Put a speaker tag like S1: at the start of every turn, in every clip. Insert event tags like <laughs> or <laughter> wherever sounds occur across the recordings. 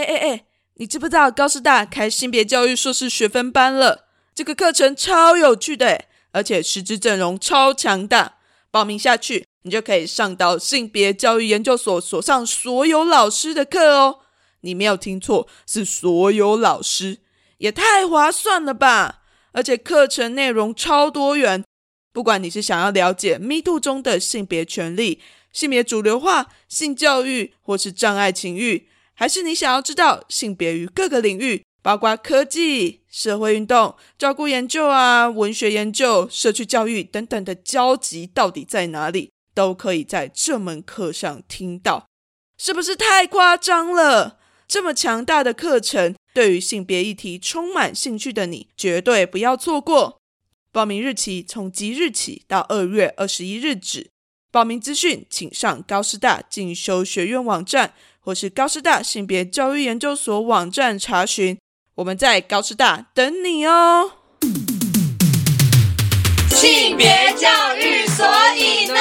S1: 哎哎哎，你知不知道高师大开性别教育硕士学分班了？这个课程超有趣的，而且师资阵容超强大。报名下去，你就可以上到性别教育研究所所上所有老师的课哦。你没有听错，是所有老师，也太划算了吧！而且课程内容超多元，不管你是想要了解 Me Too 中的性别权利、性别主流化、性教育，或是障碍情欲，还是你想要知道性别于各个领域，包括科技、社会运动、照顾研究啊、文学研究、社区教育等等的交集到底在哪里，都可以在这门课上听到，是不是太夸张了？这么强大的课程，对于性别议题充满兴趣的你，绝对不要错过。报名日期从即日起到二月二十一日止。报名资讯请上高师大进修学院网站，或是高师大性别教育研究所网站查询。我们在高师大等你哦。
S2: 性别教育，所以呢？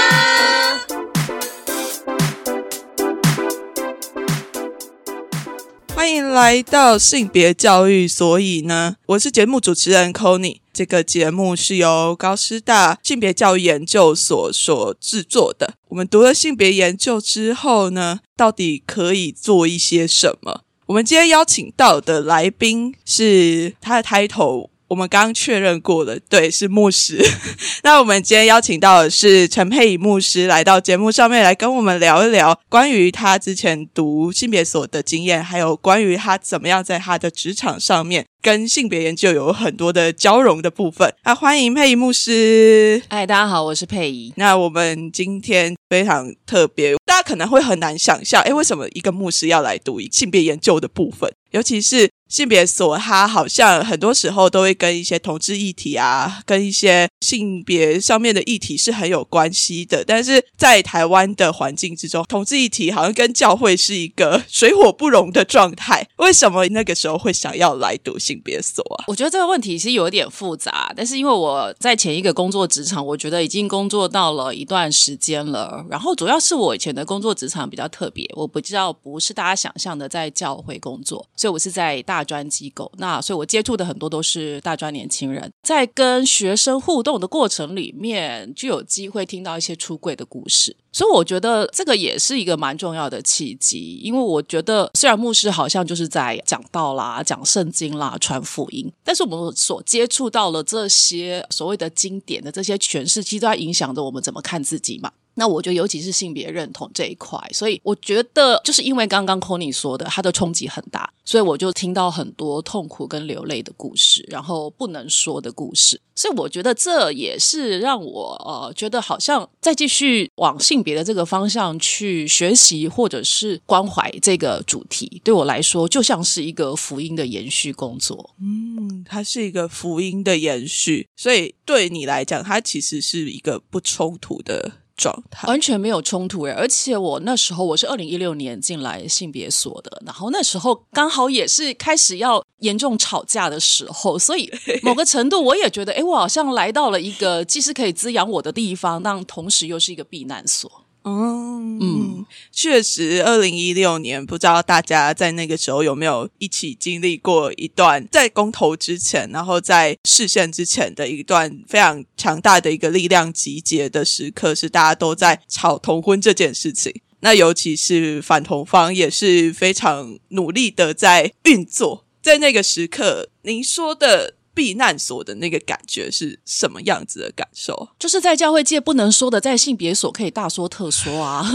S1: 欢迎来到性别教育，所以呢，我是节目主持人 c o n y 这个节目是由高师大性别教育研究所所制作的。我们读了性别研究之后呢，到底可以做一些什么？我们今天邀请到的来宾是他的 title。我们刚刚确认过了，对，是牧师。<laughs> 那我们今天邀请到的是陈佩仪牧师来到节目上面来跟我们聊一聊关于他之前读性别所的经验，还有关于他怎么样在他的职场上面跟性别研究有很多的交融的部分。那欢迎佩仪牧师。
S3: 嗨，大家好，我是佩仪。
S1: 那我们今天非常特别，大家可能会很难想象，哎，为什么一个牧师要来读性别研究的部分，尤其是。性别所，它好像很多时候都会跟一些同志议题啊，跟一些性别上面的议题是很有关系的。但是在台湾的环境之中，同志议题好像跟教会是一个水火不容的状态。为什么那个时候会想要来读性别所啊？
S3: 我觉得这个问题其实有一点复杂，但是因为我在前一个工作职场，我觉得已经工作到了一段时间了。然后主要是我以前的工作职场比较特别，我不知道不是大家想象的在教会工作，所以我是在大。大专机构，那所以我接触的很多都是大专年轻人，在跟学生互动的过程里面，就有机会听到一些出柜的故事，所以我觉得这个也是一个蛮重要的契机。因为我觉得，虽然牧师好像就是在讲道啦、讲圣经啦、传福音，但是我们所接触到了这些所谓的经典的这些诠释，其实都在影响着我们怎么看自己嘛。那我觉得，尤其是性别认同这一块，所以我觉得，就是因为刚刚 c o n y 说的，他的冲击很大，所以我就听到很多痛苦跟流泪的故事，然后不能说的故事，所以我觉得这也是让我呃觉得好像再继续往性别的这个方向去学习，或者是关怀这个主题，对我来说就像是一个福音的延续工作。
S1: 嗯，它是一个福音的延续，所以对你来讲，它其实是一个不冲突的。状态
S3: 完全没有冲突诶，而且我那时候我是二零一六年进来性别所的，然后那时候刚好也是开始要严重吵架的时候，所以 <laughs> 某个程度我也觉得，哎，我好像来到了一个既是可以滋养我的地方，但同时又是一个避难所。
S1: 嗯嗯，确实，二零一六年不知道大家在那个时候有没有一起经历过一段在公投之前，然后在视线之前的一段非常强大的一个力量集结的时刻，是大家都在吵同婚这件事情。那尤其是反同方也是非常努力的在运作，在那个时刻，您说的。避难所的那个感觉是什么样子的感受？
S3: 就是在教会界不能说的，在性别所可以大说特说啊！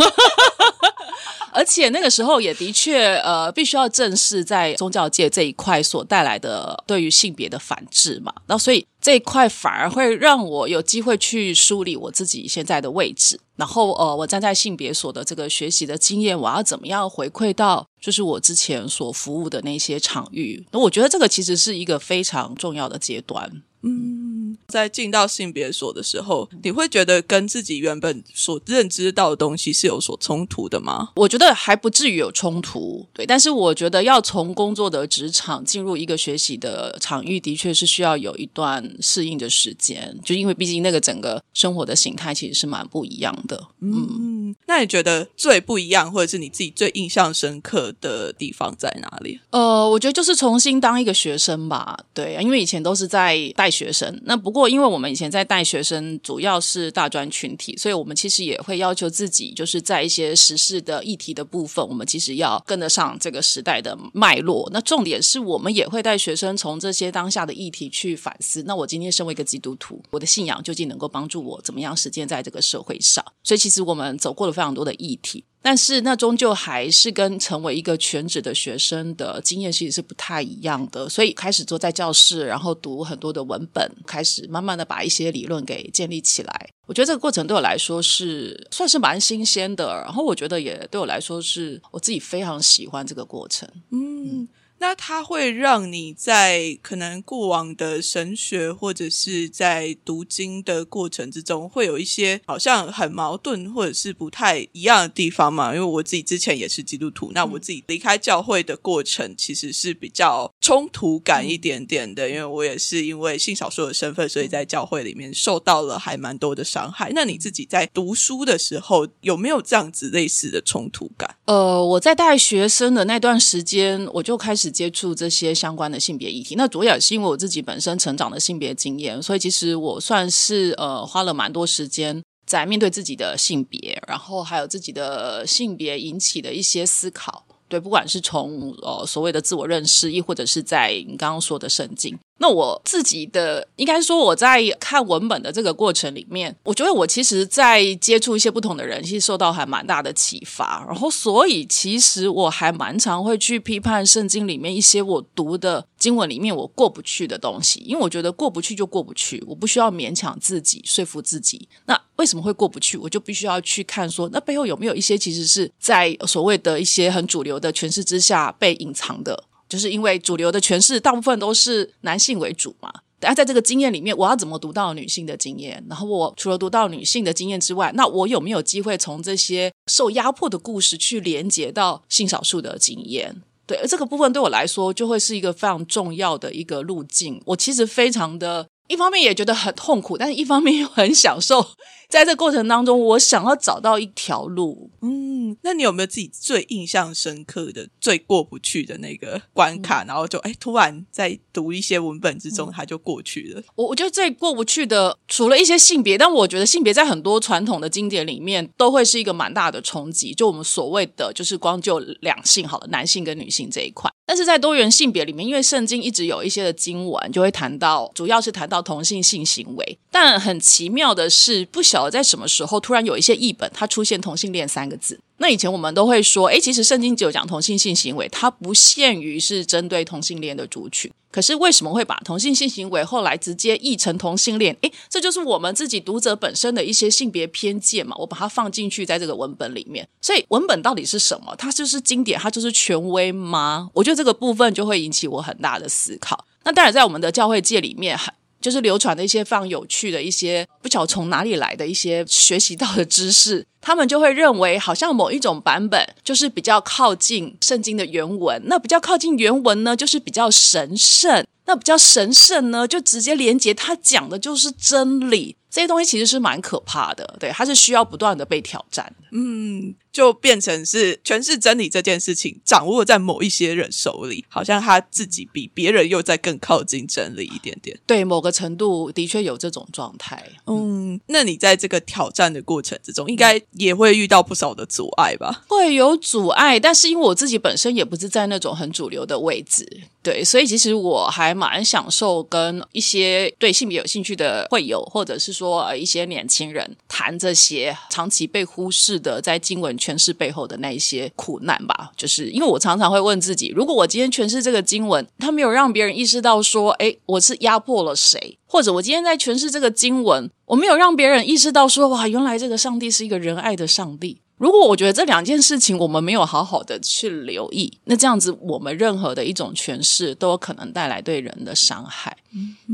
S3: <laughs> 而且那个时候也的确，呃，必须要正视在宗教界这一块所带来的对于性别的反制嘛。那所以。这一块反而会让我有机会去梳理我自己现在的位置，然后呃，我站在性别所的这个学习的经验，我要怎么样回馈到就是我之前所服务的那些场域？那我觉得这个其实是一个非常重要的阶段。
S1: 嗯，在进到性别所的时候，你会觉得跟自己原本所认知到的东西是有所冲突的吗？
S3: 我觉得还不至于有冲突，对。但是我觉得要从工作的职场进入一个学习的场域，的确是需要有一段适应的时间，就因为毕竟那个整个生活的形态其实是蛮不一样的。
S1: 嗯，嗯，那你觉得最不一样，或者是你自己最印象深刻的地方在哪里？
S3: 呃，我觉得就是重新当一个学生吧。对，因为以前都是在带学生，那不过因为我们以前在带学生，主要是大专群体，所以我们其实也会要求自己，就是在一些时事的议题的部分，我们其实要跟得上这个时代的脉络。那重点是我们也会带学生从这些当下的议题去反思。那我今天身为一个基督徒，我的信仰究竟能够帮助我怎么样实践在这个社会上？所以其实我们走过了非常多的议题，但是那终究还是跟成为一个全职的学生的经验其实是不太一样的。所以开始坐在教室，然后读很多的文本，开始慢慢的把一些理论给建立起来。我觉得这个过程对我来说是算是蛮新鲜的，然后我觉得也对我来说是我自己非常喜欢这个过程。
S1: 嗯。那它会让你在可能过往的神学或者是在读经的过程之中，会有一些好像很矛盾或者是不太一样的地方嘛？因为我自己之前也是基督徒，那我自己离开教会的过程其实是比较冲突感一点点的，因为我也是因为性少数的身份，所以在教会里面受到了还蛮多的伤害。那你自己在读书的时候有没有这样子类似的冲突感？
S3: 呃，我在带学生的那段时间，我就开始。接触这些相关的性别议题，那主要也是因为我自己本身成长的性别经验，所以其实我算是呃花了蛮多时间在面对自己的性别，然后还有自己的性别引起的一些思考。对，不管是从呃所谓的自我认识，亦或者是在你刚刚说的圣经。那我自己的应该说我在看文本的这个过程里面，我觉得我其实，在接触一些不同的人，其实受到还蛮大的启发。然后，所以其实我还蛮常会去批判圣经里面一些我读的经文里面我过不去的东西，因为我觉得过不去就过不去，我不需要勉强自己说服自己。那为什么会过不去？我就必须要去看说，那背后有没有一些其实是在所谓的一些很主流的诠释之下被隐藏的。就是因为主流的诠释大部分都是男性为主嘛，大家在这个经验里面，我要怎么读到女性的经验？然后我除了读到女性的经验之外，那我有没有机会从这些受压迫的故事去连接到性少数的经验？对，而这个部分对我来说就会是一个非常重要的一个路径。我其实非常的。一方面也觉得很痛苦，但是一方面又很享受。在这过程当中，我想要找到一条路。
S1: 嗯，那你有没有自己最印象深刻的、最过不去的那个关卡？然后就哎，突然在读一些文本之中，它就过去了。
S3: 我我觉得最过不去的，除了一些性别，但我觉得性别在很多传统的经典里面都会是一个蛮大的冲击。就我们所谓的，就是光就两性好了，男性跟女性这一块。但是在多元性别里面，因为圣经一直有一些的经文就会谈到，主要是谈到同性性行为。但很奇妙的是，不晓得在什么时候突然有一些译本，它出现同性恋三个字。那以前我们都会说，诶，其实圣经只有讲同性性行为，它不限于是针对同性恋的族群。可是为什么会把同性性行为后来直接译成同性恋？诶，这就是我们自己读者本身的一些性别偏见嘛。我把它放进去在这个文本里面，所以文本到底是什么？它就是经典，它就是权威吗？我觉得这个部分就会引起我很大的思考。那当然，在我们的教会界里面，很。就是流传的一些非常有趣的一些不晓从哪里来的一些学习到的知识，他们就会认为好像某一种版本就是比较靠近圣经的原文，那比较靠近原文呢，就是比较神圣，那比较神圣呢，就直接连接它讲的就是真理。这些东西其实是蛮可怕的，对，它是需要不断的被挑战的。
S1: 嗯，就变成是诠释真理这件事情掌握在某一些人手里，好像他自己比别人又在更靠近真理一点点。
S3: 对，某个程度的确有这种状态。
S1: 嗯，那你在这个挑战的过程之中，应该也会遇到不少的阻碍吧？
S3: 会有阻碍，但是因为我自己本身也不是在那种很主流的位置，对，所以其实我还蛮享受跟一些对性别有兴趣的会友，或者是说。说一些年轻人谈这些长期被忽视的在经文诠释背后的那一些苦难吧，就是因为我常常会问自己，如果我今天诠释这个经文，他没有让别人意识到说，哎，我是压迫了谁，或者我今天在诠释这个经文，我没有让别人意识到说，哇，原来这个上帝是一个仁爱的上帝。如果我觉得这两件事情我们没有好好的去留意，那这样子我们任何的一种诠释都有可能带来对人的伤害。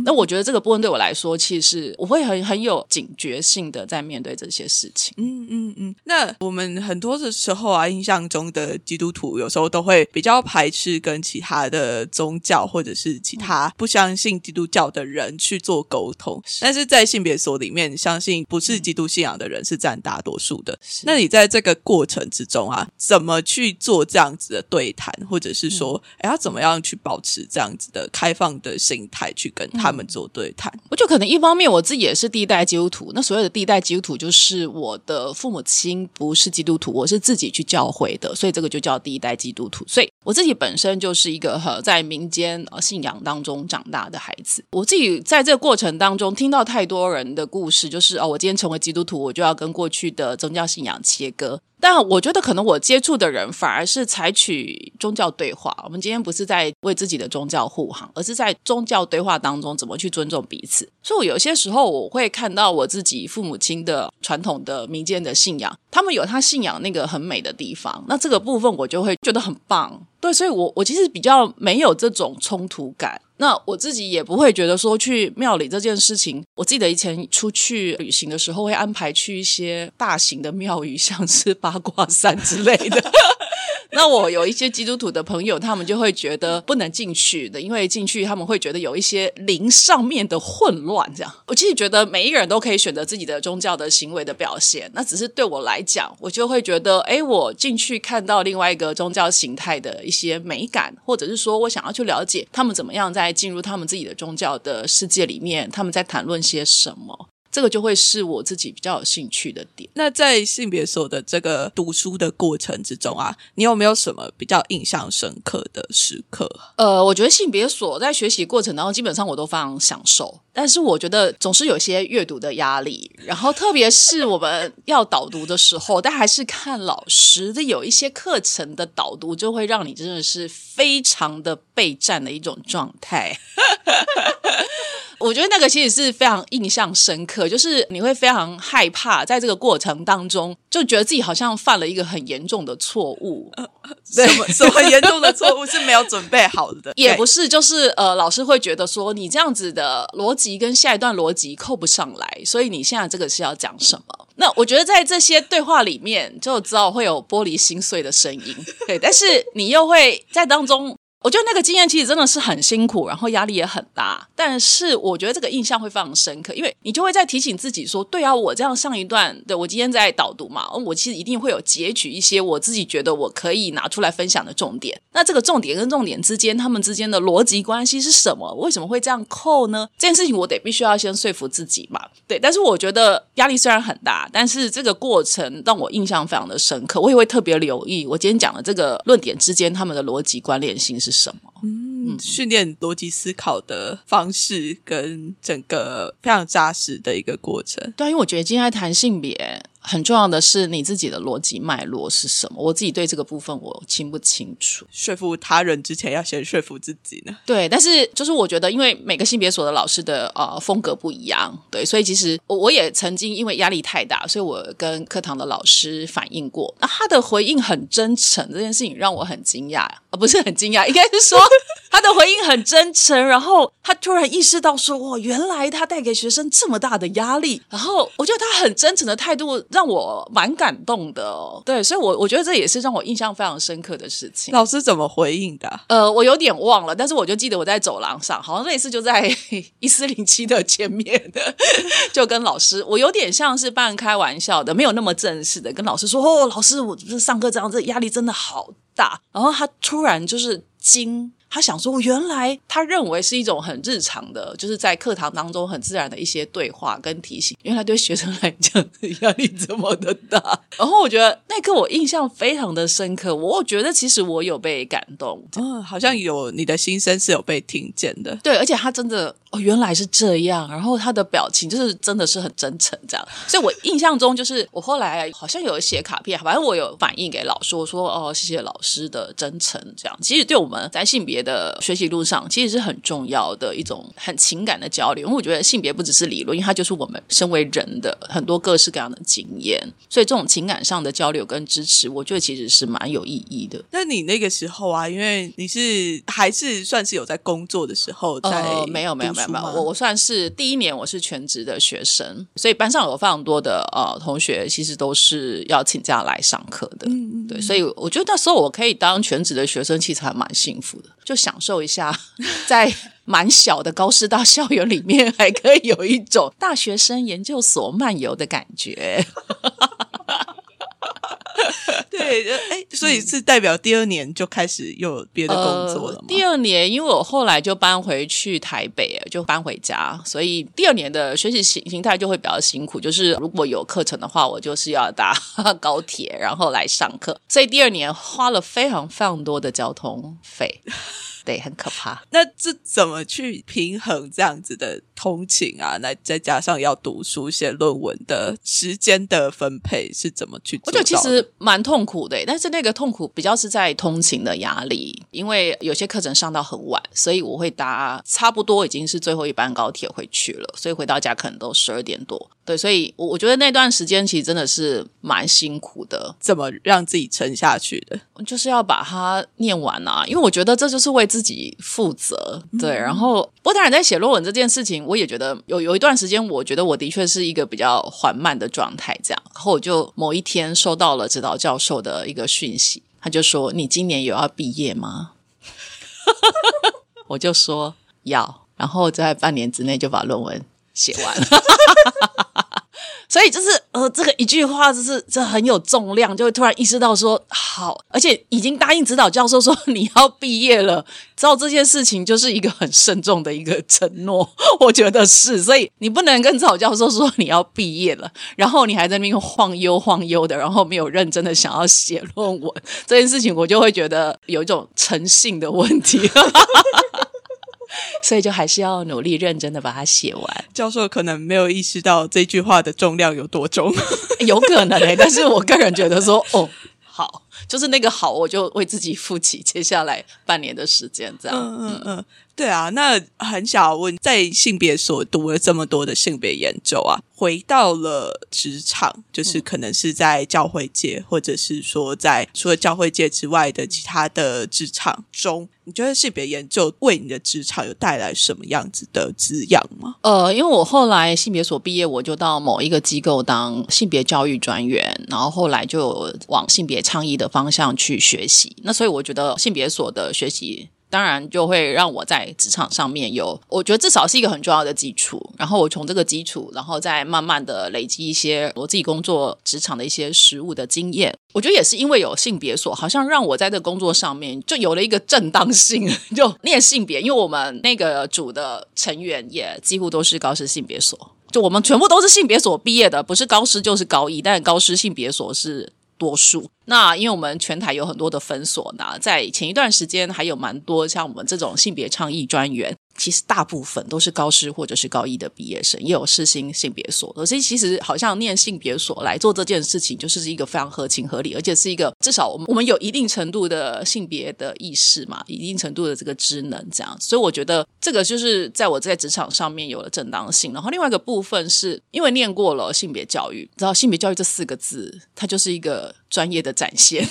S3: 那我觉得这个部分对我来说，其实我会很很有警觉性的在面对这些事情。
S1: 嗯嗯嗯。那我们很多的时候啊，印象中的基督徒有时候都会比较排斥跟其他的宗教或者是其他不相信基督教的人去做沟通，但是在性别所里面，相信不是基督信仰的人是占大多数的。那你在这个过程之中啊，怎么去做这样子的对谈，或者是说，哎，要怎么样去保持这样子的开放的心态去跟他们做对谈？
S3: 我就可能一方面我自己也是第一代基督徒，那所谓的第一代基督徒就是我的父母亲不是基督徒，我是自己去教会的，所以这个就叫第一代基督徒。所以我自己本身就是一个和在民间信仰当中长大的孩子。我自己在这个过程当中听到太多人的故事，就是哦，我今天成为基督徒，我就要跟过去的宗教信仰切割。但我觉得可能我接触的人反而是采取宗教对话。我们今天不是在为自己的宗教护航，而是在宗教对话当中怎么去尊重彼此。所以，我有些时候我会看到我自己父母亲的传统的民间的信仰，他们有他信仰那个很美的地方。那这个部分我就会觉得很棒。对，所以我我其实比较没有这种冲突感。那我自己也不会觉得说去庙里这件事情。我记得以前出去旅行的时候，会安排去一些大型的庙宇，<laughs> 像是八卦山之类的。<laughs> 那我有一些基督徒的朋友，他们就会觉得不能进去的，因为进去他们会觉得有一些灵上面的混乱。这样，<laughs> 我其实觉得每一个人都可以选择自己的宗教的行为的表现。那只是对我来讲，我就会觉得，哎，我进去看到另外一个宗教形态的一些美感，或者是说我想要去了解他们怎么样在进入他们自己的宗教的世界里面，他们在谈论些什么。这个就会是我自己比较有兴趣的点。
S1: 那在性别所的这个读书的过程之中啊，你有没有什么比较印象深刻的时刻？
S3: 呃，我觉得性别所在学习过程当中，基本上我都非常享受。但是我觉得总是有些阅读的压力，然后特别是我们要导读的时候，但还是看老师的有一些课程的导读，就会让你真的是非常的备战的一种状态。<laughs> 我觉得那个其实是非常印象深刻，就是你会非常害怕，在这个过程当中，就觉得自己好像犯了一个很严重的错误。
S1: 什么什么严重的错误是没有准备好的？
S3: 也 <laughs> 不是，就是呃，老师会觉得说你这样子的逻辑跟下一段逻辑扣不上来，所以你现在这个是要讲什么？那我觉得在这些对话里面，就知道会有玻璃心碎的声音。对，但是你又会在当中。我觉得那个经验其实真的是很辛苦，然后压力也很大。但是我觉得这个印象会非常深刻，因为你就会在提醒自己说：“对啊，我这样上一段，对我今天在导读嘛，我其实一定会有截取一些我自己觉得我可以拿出来分享的重点。那这个重点跟重点之间，他们之间的逻辑关系是什么？为什么会这样扣呢？这件事情我得必须要先说服自己嘛。对，但是我觉得压力虽然很大，但是这个过程让我印象非常的深刻。我也会特别留意我今天讲的这个论点之间他们的逻辑关联性是。什么？
S1: 嗯，训练逻辑思考的方式跟整个非常扎实的一个过程。
S3: 对，因为我觉得今天在谈性别。很重要的是你自己的逻辑脉络是什么？我自己对这个部分我清不清楚。
S1: 说服他人之前要先说服自己呢？
S3: 对，但是就是我觉得，因为每个性别所的老师的呃风格不一样，对，所以其实我我也曾经因为压力太大，所以我跟课堂的老师反映过，那他的回应很真诚，这件事情让我很惊讶，啊，不是很惊讶，应该是说他的回应很真诚，然后他突然意识到说，哇，原来他带给学生这么大的压力，然后我觉得他很真诚的态度。让我蛮感动的，对，所以，我我觉得这也是让我印象非常深刻的事情。
S1: 老师怎么回应的？
S3: 呃，我有点忘了，但是我就记得我在走廊上，好像类似就在 <laughs> 一四零七的前面的，<laughs> 就跟老师，我有点像是半开玩笑的，没有那么正式的跟老师说：“哦，老师，我是上课这样，这压力真的好大。”然后他突然就是惊。他想说，原来他认为是一种很日常的，就是在课堂当中很自然的一些对话跟提醒。原来对学生来讲压力这么的大。<laughs> 然后我觉得那刻我印象非常的深刻，我觉得其实我有被感动，
S1: 嗯，好像有你的心声是有被听见的。
S3: 对，而且他真的哦，原来是这样。然后他的表情就是真的是很真诚，这样。所以我印象中就是我后来好像有写卡片，反正我有反映给老师，我说哦，谢谢老师的真诚。这样其实对我们在性别。别的学习路上，其实是很重要的一种很情感的交流。因为我觉得性别不只是理论，因为它就是我们身为人的很多各式各样的经验，所以这种情感上的交流跟支持，我觉得其实是蛮有意义的。
S1: 那你那个时候啊，因为你是还是算是有在工作的时候，在
S3: 呃，没有没有没有没有，我我算是第一年我是全职的学生，所以班上有非常多的呃同学，其实都是要请假来上课的。嗯嗯，对，所以我觉得那时候我可以当全职的学生，其实还蛮幸福的，就享受一下 <laughs> 在蛮小的高师大校园里面，还可以有一种大学生研究所漫游的感觉。
S1: 对，哎，所以是代表第二年就开始有别的工作了吗？
S3: 第二年，因为我后来就搬回去台北，就搬回家，所以第二年的学习形形态就会比较辛苦。就是如果有课程的话，我就是要搭 <laughs> 高铁，然后来上课，所以第二年花了非常非常多的交通费。对，很可怕。<laughs>
S1: 那这怎么去平衡这样子的通勤啊？那再加上要读书、写论文的时间的分配是怎么去？
S3: 我觉得其实蛮痛苦的，但是那个痛苦比较是在通勤的压力，因为有些课程上到很晚，所以我会搭差不多已经是最后一班高铁回去了，所以回到家可能都十二点多。对，所以我我觉得那段时间其实真的是蛮辛苦的。
S1: 怎么让自己撑下去的？
S3: 就是要把它念完啊，因为我觉得这就是为自己负责。对，然后不过当然在写论文这件事情，我也觉得有有一段时间，我觉得我的确是一个比较缓慢的状态。这样，然后我就某一天收到了指导教授的一个讯息，他就说：“你今年有要毕业吗？” <laughs> 我就说要，然后在半年之内就把论文写完。所以就是呃，这个一句话就是这很有重量，就会突然意识到说好，而且已经答应指导教授说你要毕业了，知道这件事情就是一个很慎重的一个承诺，我觉得是，所 <laughs> 以你不能跟指导教授说你要毕业了，然后你还在那边晃悠晃悠的，然后没有认真的想要写论文这件事情，我就会觉得有一种诚信的问题。<laughs> 所以就还是要努力认真的把它写完。<laughs>
S1: 教授可能没有意识到这句话的重量有多重，<laughs>
S3: 有可能诶。但是我个人觉得说，哦，好，就是那个好，我就为自己负起接下来半年的时间，这样。
S1: 嗯嗯嗯，对啊。那很想问，在性别所读了这么多的性别研究啊，回到了职场，就是可能是在教会界，或者是说在除了教会界之外的其他的职场中。你觉得性别研究为你的职场有带来什么样子的滋养吗？
S3: 呃，因为我后来性别所毕业，我就到某一个机构当性别教育专员，然后后来就往性别倡议的方向去学习。那所以我觉得性别所的学习。当然就会让我在职场上面有，我觉得至少是一个很重要的基础。然后我从这个基础，然后再慢慢的累积一些我自己工作职场的一些实务的经验。我觉得也是因为有性别所，好像让我在这工作上面就有了一个正当性，就念性别。因为我们那个组的成员也几乎都是高师性别所，就我们全部都是性别所毕业的，不是高师就是高一，但高师性别所是。多数那，因为我们全台有很多的分所呢，在前一段时间还有蛮多像我们这种性别倡议专员。其实大部分都是高师或者是高一的毕业生，也有世新性别所，所以其实好像念性别所来做这件事情，就是一个非常合情合理，而且是一个至少我们我们有一定程度的性别的意识嘛，一定程度的这个职能这样，所以我觉得这个就是在我在职场上面有了正当性。然后另外一个部分是因为念过了性别教育，知道性别教育这四个字，它就是一个专业的展现，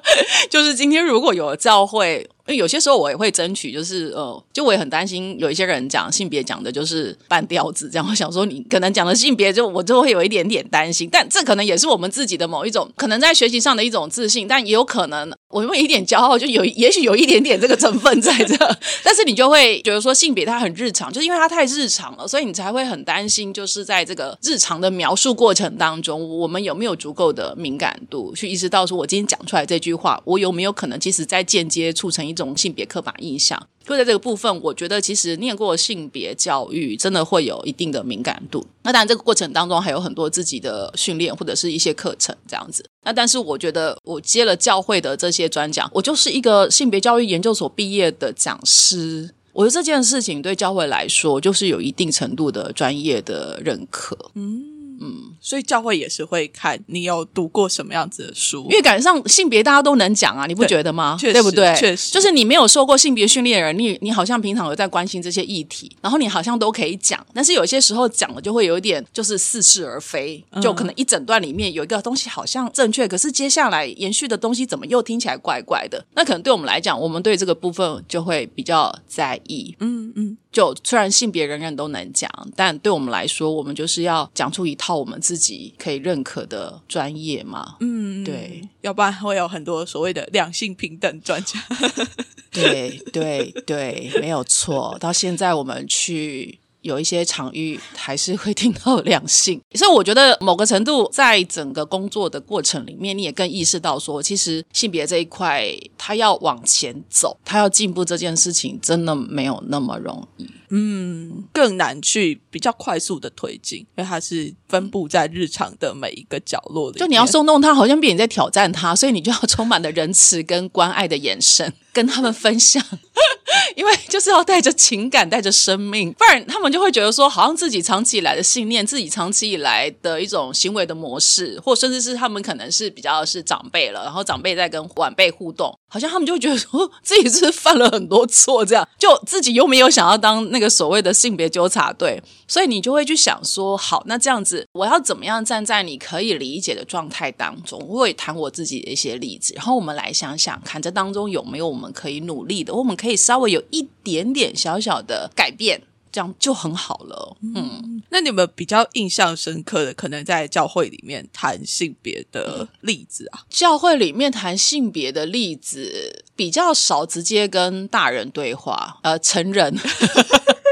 S3: <laughs> 就是今天如果有教会。因为有些时候我也会争取，就是呃，就我也很担心有一些人讲性别讲的就是半吊子，这样我想说你可能讲的性别就我就会有一点点担心，但这可能也是我们自己的某一种可能在学习上的一种自信，但也有可能我有一点骄傲，就有也许有一点点这个成分在这，<laughs> 但是你就会觉得说性别它很日常，就是因为它太日常了，所以你才会很担心，就是在这个日常的描述过程当中，我们有没有足够的敏感度去意识到说我今天讲出来这句句话，我有没有可能其实在间接促成一种性别刻板印象，就在这个部分，我觉得其实念过性别教育，真的会有一定的敏感度。那当然，这个过程当中还有很多自己的训练或者是一些课程这样子。那但是，我觉得我接了教会的这些专讲，我就是一个性别教育研究所毕业的讲师。我觉得这件事情对教会来说，就是有一定程度的专业的认可。嗯。
S1: 嗯，所以教会也是会看你有读过什么样子的书，
S3: 因为感觉上性别大家都能讲啊，你不觉得吗？对不对？
S1: 确实
S3: 就是你没有受过性别训练的人，你你好像平常有在关心这些议题，然后你好像都可以讲，但是有些时候讲了就会有一点就是似是而非，就可能一整段里面有一个东西好像正确，可是接下来延续的东西怎么又听起来怪怪的？那可能对我们来讲，我们对这个部分就会比较在意。
S1: 嗯嗯，
S3: 就虽然性别人人都能讲，但对我们来说，我们就是要讲出一套我们自己可以认可的专业嘛。嗯，对，
S1: 要不然会有很多所谓的两性平等专家。<laughs>
S3: 对对对，没有错。到现在我们去有一些场域，还是会听到两性，所以我觉得某个程度，在整个工作的过程里面，你也更意识到说，其实性别这一块，它要往前走，它要进步这件事情，真的没有那么容易。
S1: 嗯更难去比较快速的推进，因为它是分布在日常的每一个角落里。
S3: 就你要松动他，好像别人在挑战他，所以你就要充满了仁慈跟关爱的眼神，<laughs> 跟他们分享。<laughs> 因为就是要带着情感，带着生命，不然他们就会觉得说，好像自己长期以来的信念，自己长期以来的一种行为的模式，或甚至是他们可能是比较是长辈了，然后长辈在跟晚辈互动，好像他们就会觉得说自己是犯了很多错，这样就自己又没有想要当那个所谓的性别纠察队，所以你就会去想说，好，那这样子我要怎么样站在你可以理解的状态当中？我会谈我自己的一些例子，然后我们来想想看，这当中有没有我们可以努力的，我们可以稍微有一点点小小的改变，这样就很好了。嗯，
S1: 那你们比较印象深刻的，可能在教会里面谈性别的例子啊？
S3: 教会里面谈性别的例子比较少，直接跟大人对话，呃，成人。<laughs>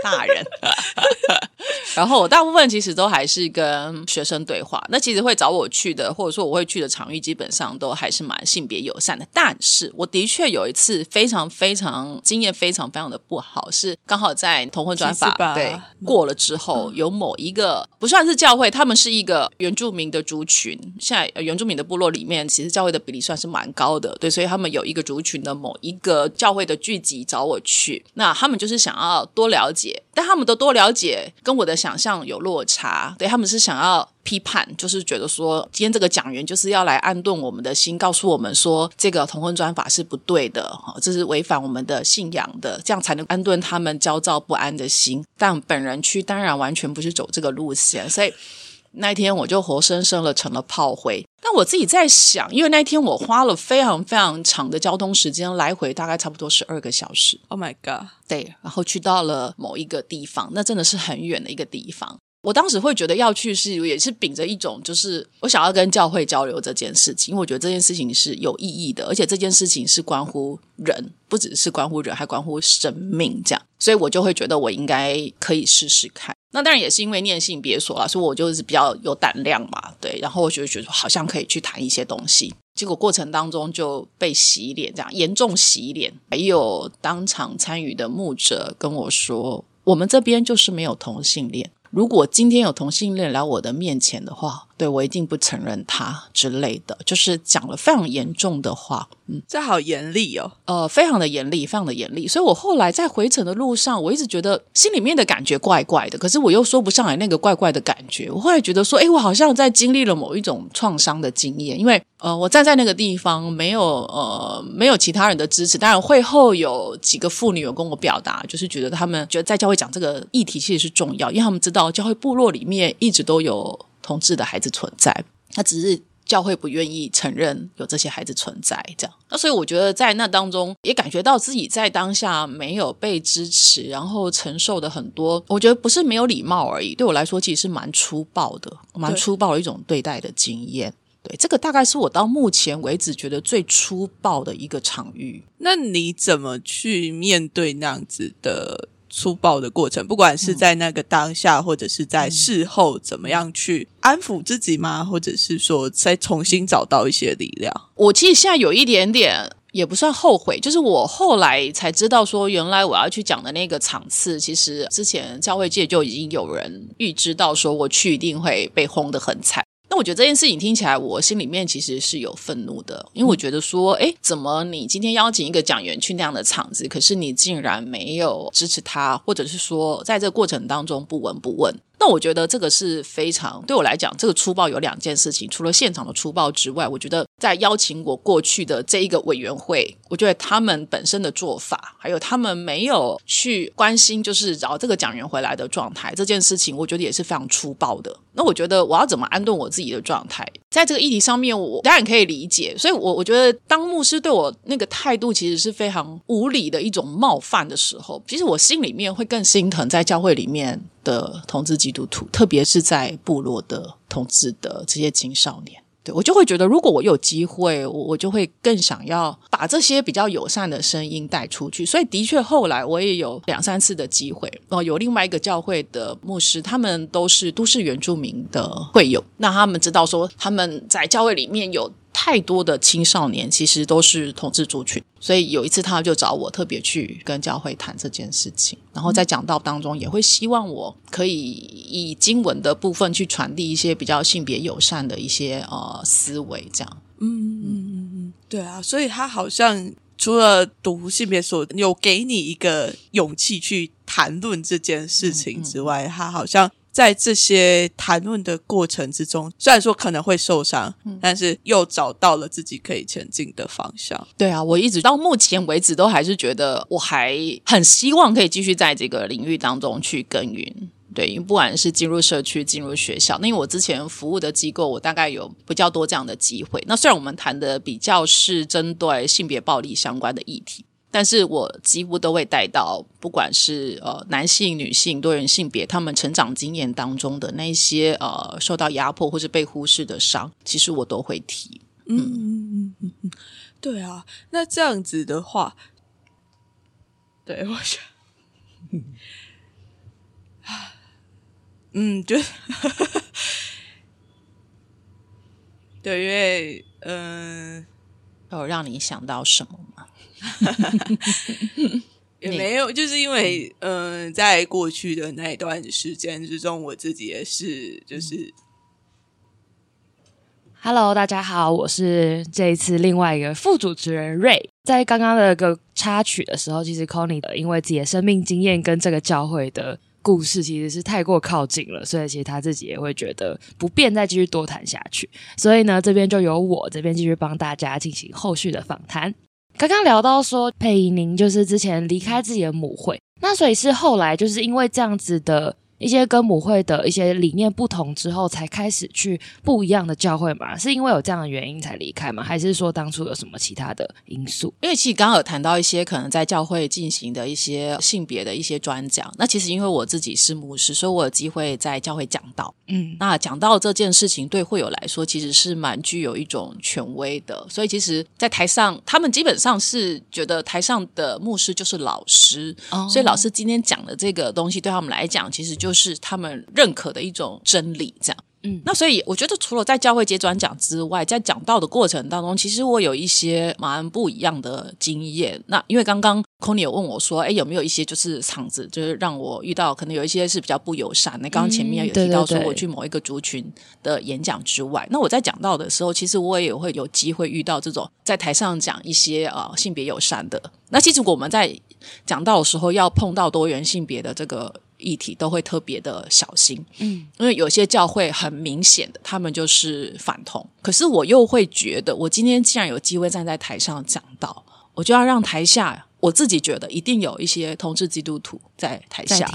S3: 大人，<laughs> <laughs> 然后我大部分其实都还是跟学生对话。那其实会找我去的，或者说我会去的场域，基本上都还是蛮性别友善的。但是我的确有一次非常非常经验非常非常的不好，是刚好在同婚专法对过了之后，有某一个不算是教会，他们是一个原住民的族群。现在呃原住民的部落里面，其实教会的比例算是蛮高的，对，所以他们有一个族群的某一个教会的聚集找我去，那他们就是想要多了解，但他们都多了解跟我的想象有落差，对他们是想要。批判就是觉得说，今天这个讲员就是要来安顿我们的心，告诉我们说这个同婚专法是不对的，这是违反我们的信仰的，这样才能安顿他们焦躁不安的心。但本人区当然完全不是走这个路线，所以那一天我就活生生的成了炮灰。但我自己在想，因为那一天我花了非常非常长的交通时间，来回大概差不多十二个小时。
S1: Oh my god！
S3: 对，然后去到了某一个地方，那真的是很远的一个地方。我当时会觉得要去是也是秉着一种，就是我想要跟教会交流这件事情，因为我觉得这件事情是有意义的，而且这件事情是关乎人，不只是关乎人，还关乎生命这样，所以我就会觉得我应该可以试试看。那当然也是因为念性别所啦，所以我就是比较有胆量嘛，对，然后我就觉得好像可以去谈一些东西。结果过程当中就被洗脸，这样严重洗脸，还有当场参与的牧者跟我说，我们这边就是没有同性恋。如果今天有同性恋来我的面前的话，对我一定不承认他之类的，就是讲了非常严重的话，嗯
S1: 这好严厉哦。
S3: 呃，非常的严厉，非常的严厉。所以我后来在回程的路上，我一直觉得心里面的感觉怪怪的，可是我又说不上来那个怪怪的感觉。我后来觉得说，诶，我好像在经历了某一种创伤的经验，因为呃，我站在那个地方，没有呃，没有其他人的支持。当然，会后有几个妇女有跟我表达，就是觉得他们觉得在教会讲这个议题其实是重要，因为他们知道教会部落里面一直都有同志的孩子存在，他只是教会不愿意承认有这些孩子存在，这样。那所以我觉得在那当中也感觉到自己在当下没有被支持，然后承受的很多，我觉得不是没有礼貌而已，对我来说其实是蛮粗暴的，蛮粗暴的一种对待的经验。对，这个大概是我到目前为止觉得最粗暴的一个场域。
S1: 那你怎么去面对那样子的粗暴的过程？不管是在那个当下，或者是在事后，怎么样去安抚自己吗？或者是说再重新找到一些力量？
S3: 我其实现在有一点点也不算后悔，就是我后来才知道说，原来我要去讲的那个场次，其实之前教会界就已经有人预知到说我去一定会被轰得很惨。那我觉得这件事情听起来，我心里面其实是有愤怒的，因为我觉得说，哎，怎么你今天邀请一个讲员去那样的场子，可是你竟然没有支持他，或者是说在这个过程当中不闻不问？那我觉得这个是非常对我来讲，这个粗暴有两件事情，除了现场的粗暴之外，我觉得在邀请我过去的这一个委员会，我觉得他们本身的做法，还有他们没有去关心就是找这个讲员回来的状态这件事情，我觉得也是非常粗暴的。那我觉得我要怎么安顿我自己的状态，在这个议题上面，我当然可以理解。所以，我我觉得当牧师对我那个态度其实是非常无理的一种冒犯的时候，其实我心里面会更心疼在教会里面的同志基督徒，特别是在部落的同志的这些青少年。对我就会觉得，如果我有机会，我我就会更想要把这些比较友善的声音带出去。所以，的确后来我也有两三次的机会哦，有另外一个教会的牧师，他们都是都市原住民的会友，那他们知道说他们在教会里面有。太多的青少年其实都是同志族群，所以有一次他就找我特别去跟教会谈这件事情，然后在讲道当中也会希望我可以以经文的部分去传递一些比较性别友善的一些呃思维，这样。
S1: 嗯嗯嗯嗯，对啊，所以他好像除了读性别所有给你一个勇气去谈论这件事情之外，他好像。在这些谈论的过程之中，虽然说可能会受伤，但是又找到了自己可以前进的方向。
S3: 对啊，我一直到目前为止都还是觉得，我还很希望可以继续在这个领域当中去耕耘。对，因为不管是进入社区、进入学校，那因为我之前服务的机构，我大概有比较多这样的机会。那虽然我们谈的比较是针对性别暴力相关的议题。但是我几乎都会带到，不管是呃男性、女性、多元性别，他们成长经验当中的那些呃受到压迫或是被忽视的伤，其实我都会提。
S1: 嗯嗯嗯嗯，对啊，那这样子的话，对我想，<laughs> 嗯，就 <laughs> 对，因为嗯，
S3: 有让你想到什么吗？<laughs>
S1: 也没有，就是因为嗯，在过去的那一段时间之中，我自己也是，就是。
S4: Hello，大家好，我是这一次另外一个副主持人瑞。在刚刚的个插曲的时候，其实 Connie 因为自己的生命经验跟这个教会的故事其实是太过靠近了，所以其实他自己也会觉得不便再继续多谈下去。所以呢，这边就由我这边继续帮大家进行后续的访谈。刚刚聊到说，佩仪宁就是之前离开自己的母会，那所以是后来就是因为这样子的。一些跟母会的一些理念不同之后，才开始去不一样的教会嘛？是因为有这样的原因才离开吗？还是说当初有什么其他的因素？
S3: 因为其实刚刚有谈到一些可能在教会进行的一些性别的一些专讲。那其实因为我自己是牧师，所以我有机会在教会讲到。嗯，那讲到这件事情对会友来说，其实是蛮具有一种权威的。所以其实，在台上，他们基本上是觉得台上的牧师就是老师，所以老师今天讲的这个东西，对他们来讲，其实就。是他们认可的一种真理，这样。嗯，那所以我觉得，除了在教会接转讲之外，在讲道的过程当中，其实我有一些蛮不一样的经验。那因为刚刚 c o n y 有问我说，哎，有没有一些就是场子，就是让我遇到可能有一些是比较不友善？那刚刚前面有提到说，我去某一个族群的演讲之外，那我在讲到的时候，其实我也会有机会遇到这种在台上讲一些呃性别友善的。那其实我们在讲到的时候，要碰到多元性别的这个。议题都会特别的小心，嗯，因为有些教会很明显的，他们就是反同。可是我又会觉得，我今天既然有机会站在台上讲到，我就要让台下我自己觉得一定有一些同志基督徒在台下，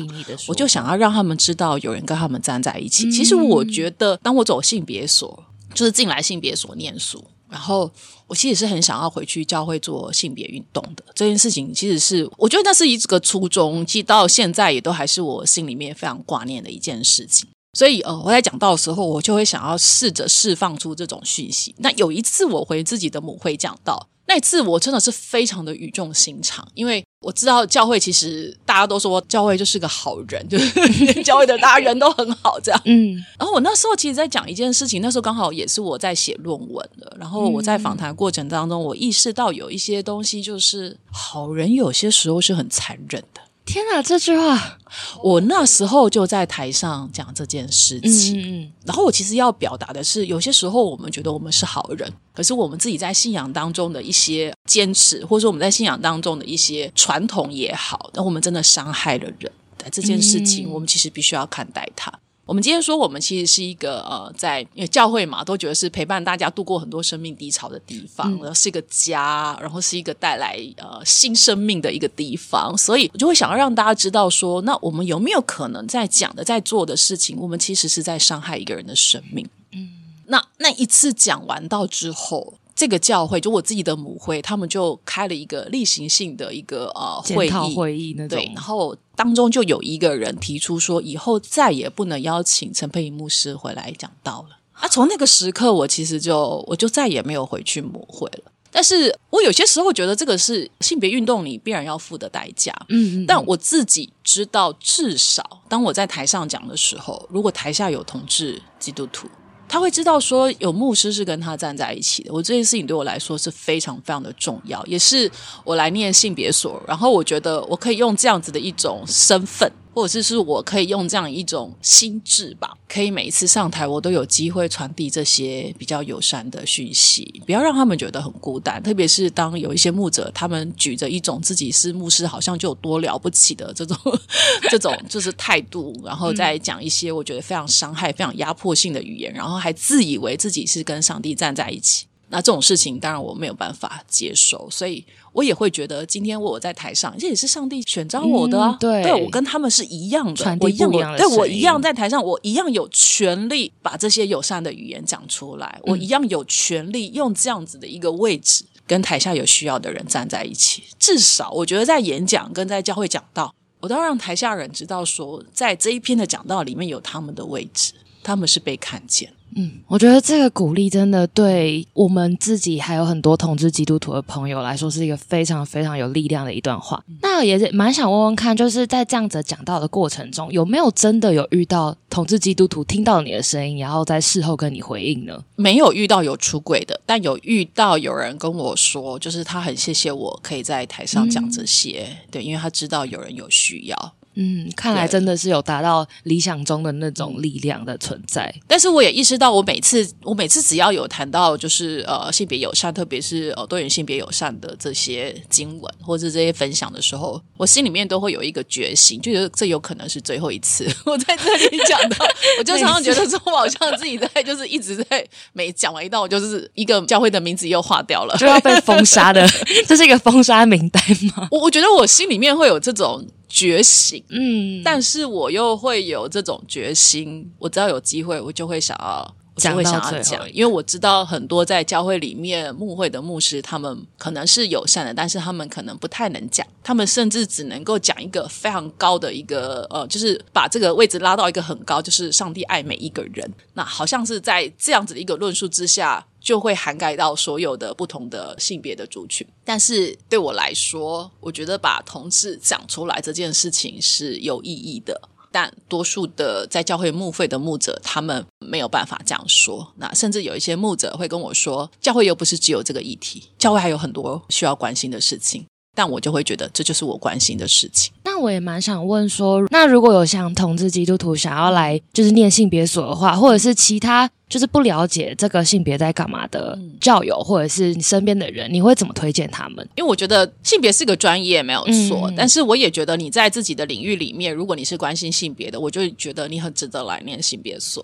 S3: 我就想要让他们知道有人跟他们站在一起。其实我觉得，当我走性别所，就是进来性别所念书。然后我其实是很想要回去教会做性别运动的这件事情，其实是我觉得那是一个初衷，其实到现在也都还是我心里面非常挂念的一件事情。所以呃，我在讲到的时候，我就会想要试着释放出这种讯息。那有一次我回自己的母会讲到。那次我真的是非常的语重心长，因为我知道教会其实大家都说教会就是个好人，就是 <laughs> 教会的大家人都很好这样。嗯，然后我那时候其实，在讲一件事情，那时候刚好也是我在写论文的，然后我在访谈过程当中，我意识到有一些东西，就是好人有些时候是很残忍的。
S4: 天哪，这句话，
S3: 我那时候就在台上讲这件事情。然后我其实要表达的是，有些时候我们觉得我们是好人，可是我们自己在信仰当中的一些坚持，或者说我们在信仰当中的一些传统也好，那我们真的伤害了人。这件事情，我们其实必须要看待它。我们今天说，我们其实是一个呃，在因为教会嘛，都觉得是陪伴大家度过很多生命低潮的地方，然后是一个家，然后是一个带来呃新生命的一个地方，所以我就会想要让大家知道说，那我们有没有可能在讲的、在做的事情，我们其实是在伤害一个人的生命？嗯，那那一次讲完到之后。这个教会就我自己的母会，他们就开了一个例行性的一个呃会议，
S4: 会议那种。
S3: 对，然后当中就有一个人提出说，以后再也不能邀请陈佩仪牧师回来讲道了。啊，从那个时刻，我其实就我就再也没有回去母会了。但是我有些时候觉得这个是性别运动里必然要付的代价。嗯嗯。但我自己知道，至少当我在台上讲的时候，如果台下有同志基督徒。他会知道说有牧师是跟他站在一起的，我这件事情对我来说是非常非常的重要，也是我来念性别所，然后我觉得我可以用这样子的一种身份。或者是是我可以用这样一种心智吧，可以每一次上台我都有机会传递这些比较友善的讯息，不要让他们觉得很孤单。特别是当有一些牧者，他们举着一种自己是牧师，好像就有多了不起的这种 <laughs> 这种就是态度，然后再讲一些我觉得非常伤害、非常压迫性的语言，然后还自以为自己是跟上帝站在一起。那这种事情当然我没有办法接受，所以我也会觉得今天我在台上，这也是上帝选召我的啊。
S4: 对，
S3: 我跟他们是一样的，我一样，对我一样在台上，我一样有权利把这些友善的语言讲出来，我一样有权利用这样子的一个位置跟台下有需要的人站在一起。至少我觉得在演讲跟在教会讲道，我都要让台下人知道说，在这一篇的讲道里面有他们的位置，他们是被看见。
S4: 嗯，我觉得这个鼓励真的对我们自己还有很多统治基督徒的朋友来说是一个非常非常有力量的一段话。那也是蛮想问问看，就是在这样子讲到的过程中，有没有真的有遇到统治基督徒听到你的声音，然后在事后跟你回应呢？
S3: 没有遇到有出轨的，但有遇到有人跟我说，就是他很谢谢我可以在台上讲这些，对，因为他知道有人有需要。
S4: 嗯，看来真的是有达到理想中的那种力量的存在。
S3: 但是我也意识到，我每次我每次只要有谈到就是呃性别友善，特别是呃多元性别友善的这些经文或者这些分享的时候，我心里面都会有一个决心，就觉得这有可能是最后一次 <laughs> 我在这里讲到。我就常常觉得说，我好像自己在就是一直在每讲完一段，我就是一个教会的名字又划掉了，
S4: 就要被封杀的。<laughs> 这是一个封杀名单吗？
S3: 我我觉得我心里面会有这种。觉醒，嗯，但是我又会有这种决心，我只要有机会，我就会想要。就会想要讲，因为我知道很多在教会里面牧会的牧师，他们可能是友善的，但是他们可能不太能讲，他们甚至只能够讲一个非常高的一个呃，就是把这个位置拉到一个很高，就是上帝爱每一个人。那好像是在这样子的一个论述之下，就会涵盖到所有的不同的性别的族群。但是对我来说，我觉得把同志讲出来这件事情是有意义的。但多数的在教会牧会的牧者，他们没有办法这样说。那甚至有一些牧者会跟我说，教会又不是只有这个议题，教会还有很多需要关心的事情。但我就会觉得这就是我关心的事情。
S4: 那我也蛮想问说，那如果有像同志基督徒想要来就是念性别所的话，或者是其他就是不了解这个性别在干嘛的教友，或者是你身边的人，你会怎么推荐他们？
S3: 因为我觉得性别是个专业没有错，但是我也觉得你在自己的领域里面，如果你是关心性别的，我就觉得你很值得来念性别所。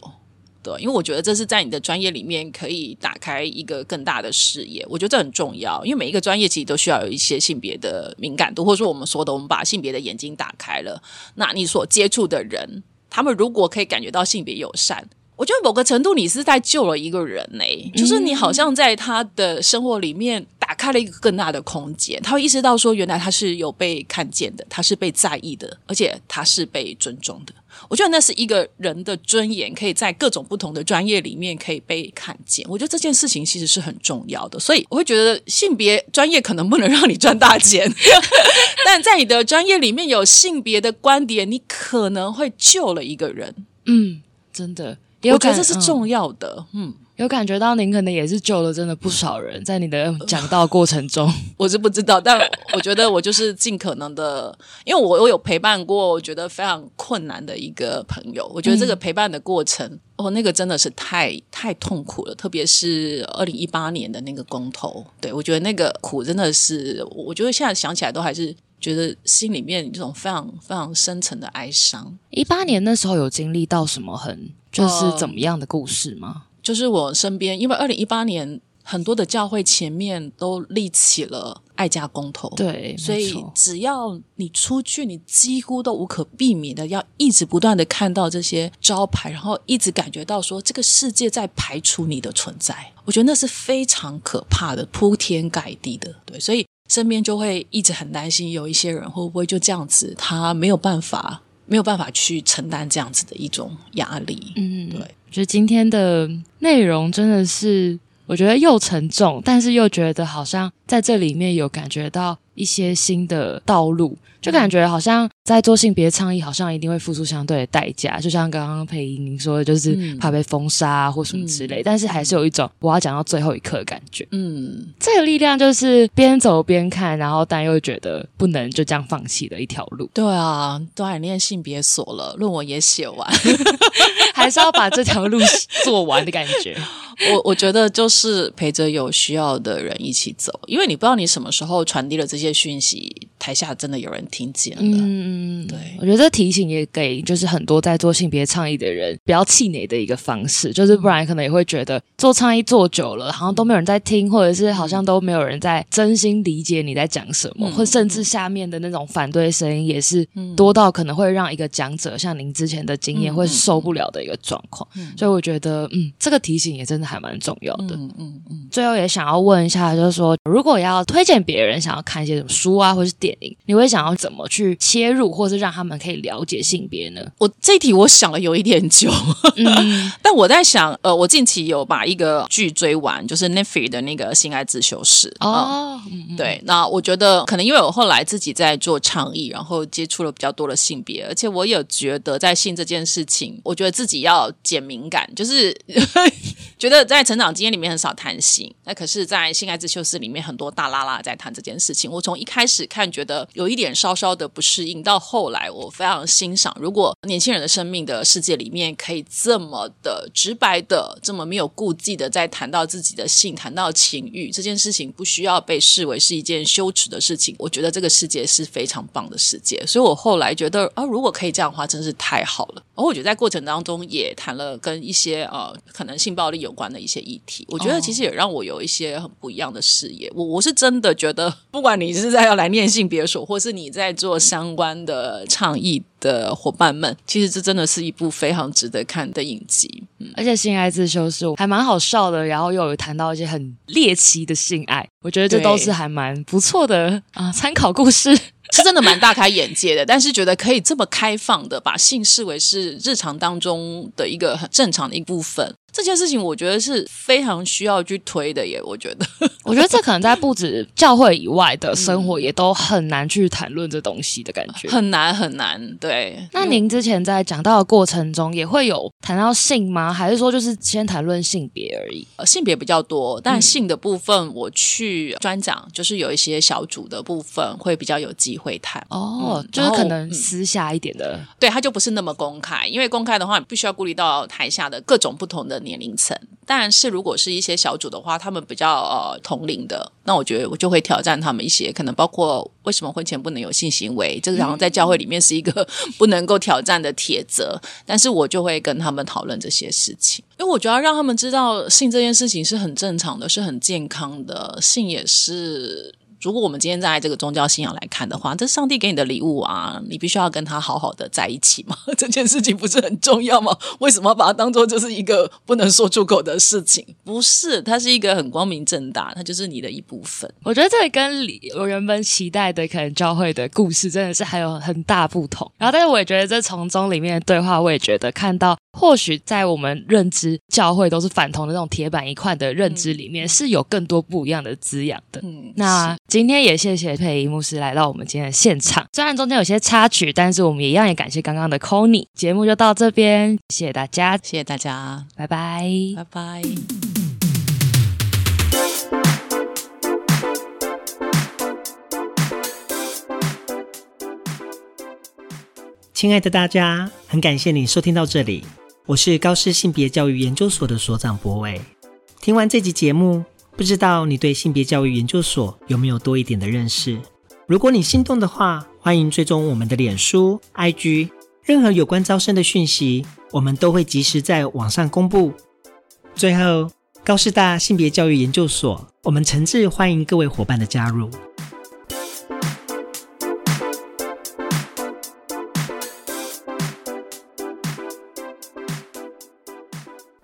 S3: 对，因为我觉得这是在你的专业里面可以打开一个更大的视野，我觉得这很重要。因为每一个专业其实都需要有一些性别的敏感度，或者说我们说的，我们把性别的眼睛打开了，那你所接触的人，他们如果可以感觉到性别友善，我觉得某个程度你是在救了一个人呢，就是你好像在他的生活里面打开了一个更大的空间，他会意识到说，原来他是有被看见的，他是被在意的，而且他是被尊重的。我觉得那是一个人的尊严，可以在各种不同的专业里面可以被看见。我觉得这件事情其实是很重要的，所以我会觉得性别专业可能不能让你赚大钱，<laughs> 但在你的专业里面有性别的观点，你可能会救了一个人。
S4: 嗯，真的，
S3: 我觉得这是重要的。嗯。
S4: 有感觉到您可能也是救了真的不少人，在你的讲道过程中，<laughs>
S3: 我是不知道，但我觉得我就是尽可能的，因为我我有陪伴过我觉得非常困难的一个朋友，我觉得这个陪伴的过程，哦，那个真的是太太痛苦了，特别是二零一八年的那个公投，对我觉得那个苦真的是，我觉得现在想起来都还是。觉得心里面这种非常非常深沉的哀伤。
S4: 一八年那时候有经历到什么很就是怎么样的故事吗？
S3: 就是我身边，因为二零一八年很多的教会前面都立起了爱家公投，
S4: 对，
S3: 所以只要你出去，你几乎都无可避免的要一直不断的看到这些招牌，然后一直感觉到说这个世界在排除你的存在。我觉得那是非常可怕的，铺天盖地的。对，所以身边就会一直很担心，有一些人会不会就这样子，他没有办法，没有办法去承担这样子的一种压力。
S4: 嗯，
S3: 对，
S4: 觉得今天的内容真的是，我觉得又沉重，但是又觉得好像在这里面有感觉到一些新的道路，就感觉好像在做性别倡议，好像一定会付出相对的代价。就像刚刚佩仪您说的，就是
S3: 嗯
S4: 怕被封杀、啊、或什么之类，但是还是有一种我要讲到最后一刻的感觉。
S3: 嗯，
S4: 这个力量就是边走边看，然后但又觉得不能就这样放弃的一条路，
S3: 对啊，都还念性别所了，论文也写完。<laughs>
S4: 还是要把这条路做完的感觉。
S3: 我我觉得就是陪着有需要的人一起走，因为你不知道你什么时候传递了这些讯息，台下真的有人听见了。
S4: 嗯，
S3: 对
S4: 我觉得这提醒也给就是很多在做性别倡议的人不要气馁的一个方式，就是不然可能也会觉得做倡议做久了，好像都没有人在听，或者是好像都没有人在真心理解你在讲什么，
S3: 嗯
S4: 或甚至下面的那种反对声音也是多到可能会让一个讲者像您之前的经验
S3: 嗯
S4: 会受不了的一个状况。所以我觉得，嗯，这个提醒也真的还蛮重要的。
S3: 嗯嗯嗯，
S4: 最后也想要问一下，就是说，如果要推荐别人想要看一些什么书啊，或是电影，你会想要怎么去切入，或是让他们可以了解性别呢？
S3: 我这一题我想了有一点久，
S4: 嗯，<laughs>
S3: 但我在想，呃，我近期有把一个剧追完，就是 Netflix 的那个《性爱自修室》嗯
S4: 哦，嗯嗯
S3: 对，那我觉得可能因为我后来自己在做倡议，然后接触了比较多的性别，而且我有觉得在性这件事情，我觉得自己要减敏感，就是 <laughs> 觉得在成长经验里面很少谈性，那可是，在性爱自修室里面很多大拉拉在谈这件事情。我从一开始看觉得有一点稍稍的不适应，到后来我非常欣赏，如果年轻人的生命的世界里面可以这么的直白的、这么没有顾忌的在谈到自己的性、谈到情欲这件事情，不需要被视为是一件羞耻的事情。我觉得这个世界是非常棒的世界，所以我后来觉得啊，如果可以这样的话，真是太好了。而我觉得在过程当中也谈了跟一些呃可能性暴力有关的一些议题，我觉得其实也让我有一些很不一样的视野。我我是真的觉得，<laughs> 不管你是在要来念性别所，或是你在做相关的倡议的伙伴们，其实这真的是一部非常值得看的影集。嗯，
S4: 而且性爱自修室还蛮好笑的，然后又有谈到一些很猎奇的性爱，我觉得这都是还蛮不错的啊参考故事。<laughs>
S3: 是真的蛮大开眼界的，但是觉得可以这么开放的把性视为是日常当中的一个很正常的一部分，这件事情我觉得是非常需要去推的耶。我觉得，
S4: 我觉得这可能在不止教会以外的生活，也都很难去谈论这东西的感觉。
S3: 很难很难。对，
S4: 那您之前在讲到的过程中，也会有谈到性吗？还是说就是先谈论性别而已？
S3: 呃性别比较多，但性的部分我去专讲，就是有一些小组的部分会比较有机会谈。
S4: 哦，
S3: 嗯
S4: 就是可能
S3: 嗯
S4: 私下一点的，
S3: 对，它就不是那么公开，因为公开的话，你必须要顾虑到台下的各种不同的年龄层。但是如果是一些小组的话，他们比较呃同龄的，那我觉得我就会挑战他们一些，可能包括为什么婚前不能有性行为，这个然后在教会里面是一个不能够挑战的铁则。但是我就会跟他们讨论这些事情，因为我觉得要让他们知道性这件事情是很正常的，是很健康的，性也是。如果我们今天站在这个宗教信仰来看的话，这上帝给你的礼物啊，你必须要跟他好好的在一起嘛。<laughs> 这件事情不是很重要吗？为什么把它当做就是一个不能说出口的事情？不是，它是一个很光明正大，它就是你的一部分。
S4: 我觉得这跟里我原本期待的可能教会的故事真的是还有很大不同。然后，但是我也觉得这从中里面的对话，我也觉得看到，或许在我们认知教会都是反同的那种铁板一块的认知里面，是有更多不一样的滋养的。
S3: 嗯，
S4: 那今天也谢谢佩仪牧师来到我们今天的现场，虽然中间有些插曲，但是我们也一样也感谢刚刚的 c o n y 节目就到这边，谢谢大家，
S3: 谢谢大家，
S4: 拜拜。
S3: 拜拜。
S5: 亲爱的大家，很感谢你收听到这里，我是高师性别教育研究所的所长博伟。听完这集节目，不知道你对性别教育研究所有没有多一点的认识？如果你心动的话，欢迎追踪我们的脸书、IG，任何有关招生的讯息，我们都会及时在网上公布。最后，高师大性别教育研究所，我们诚挚欢迎各位伙伴的加入。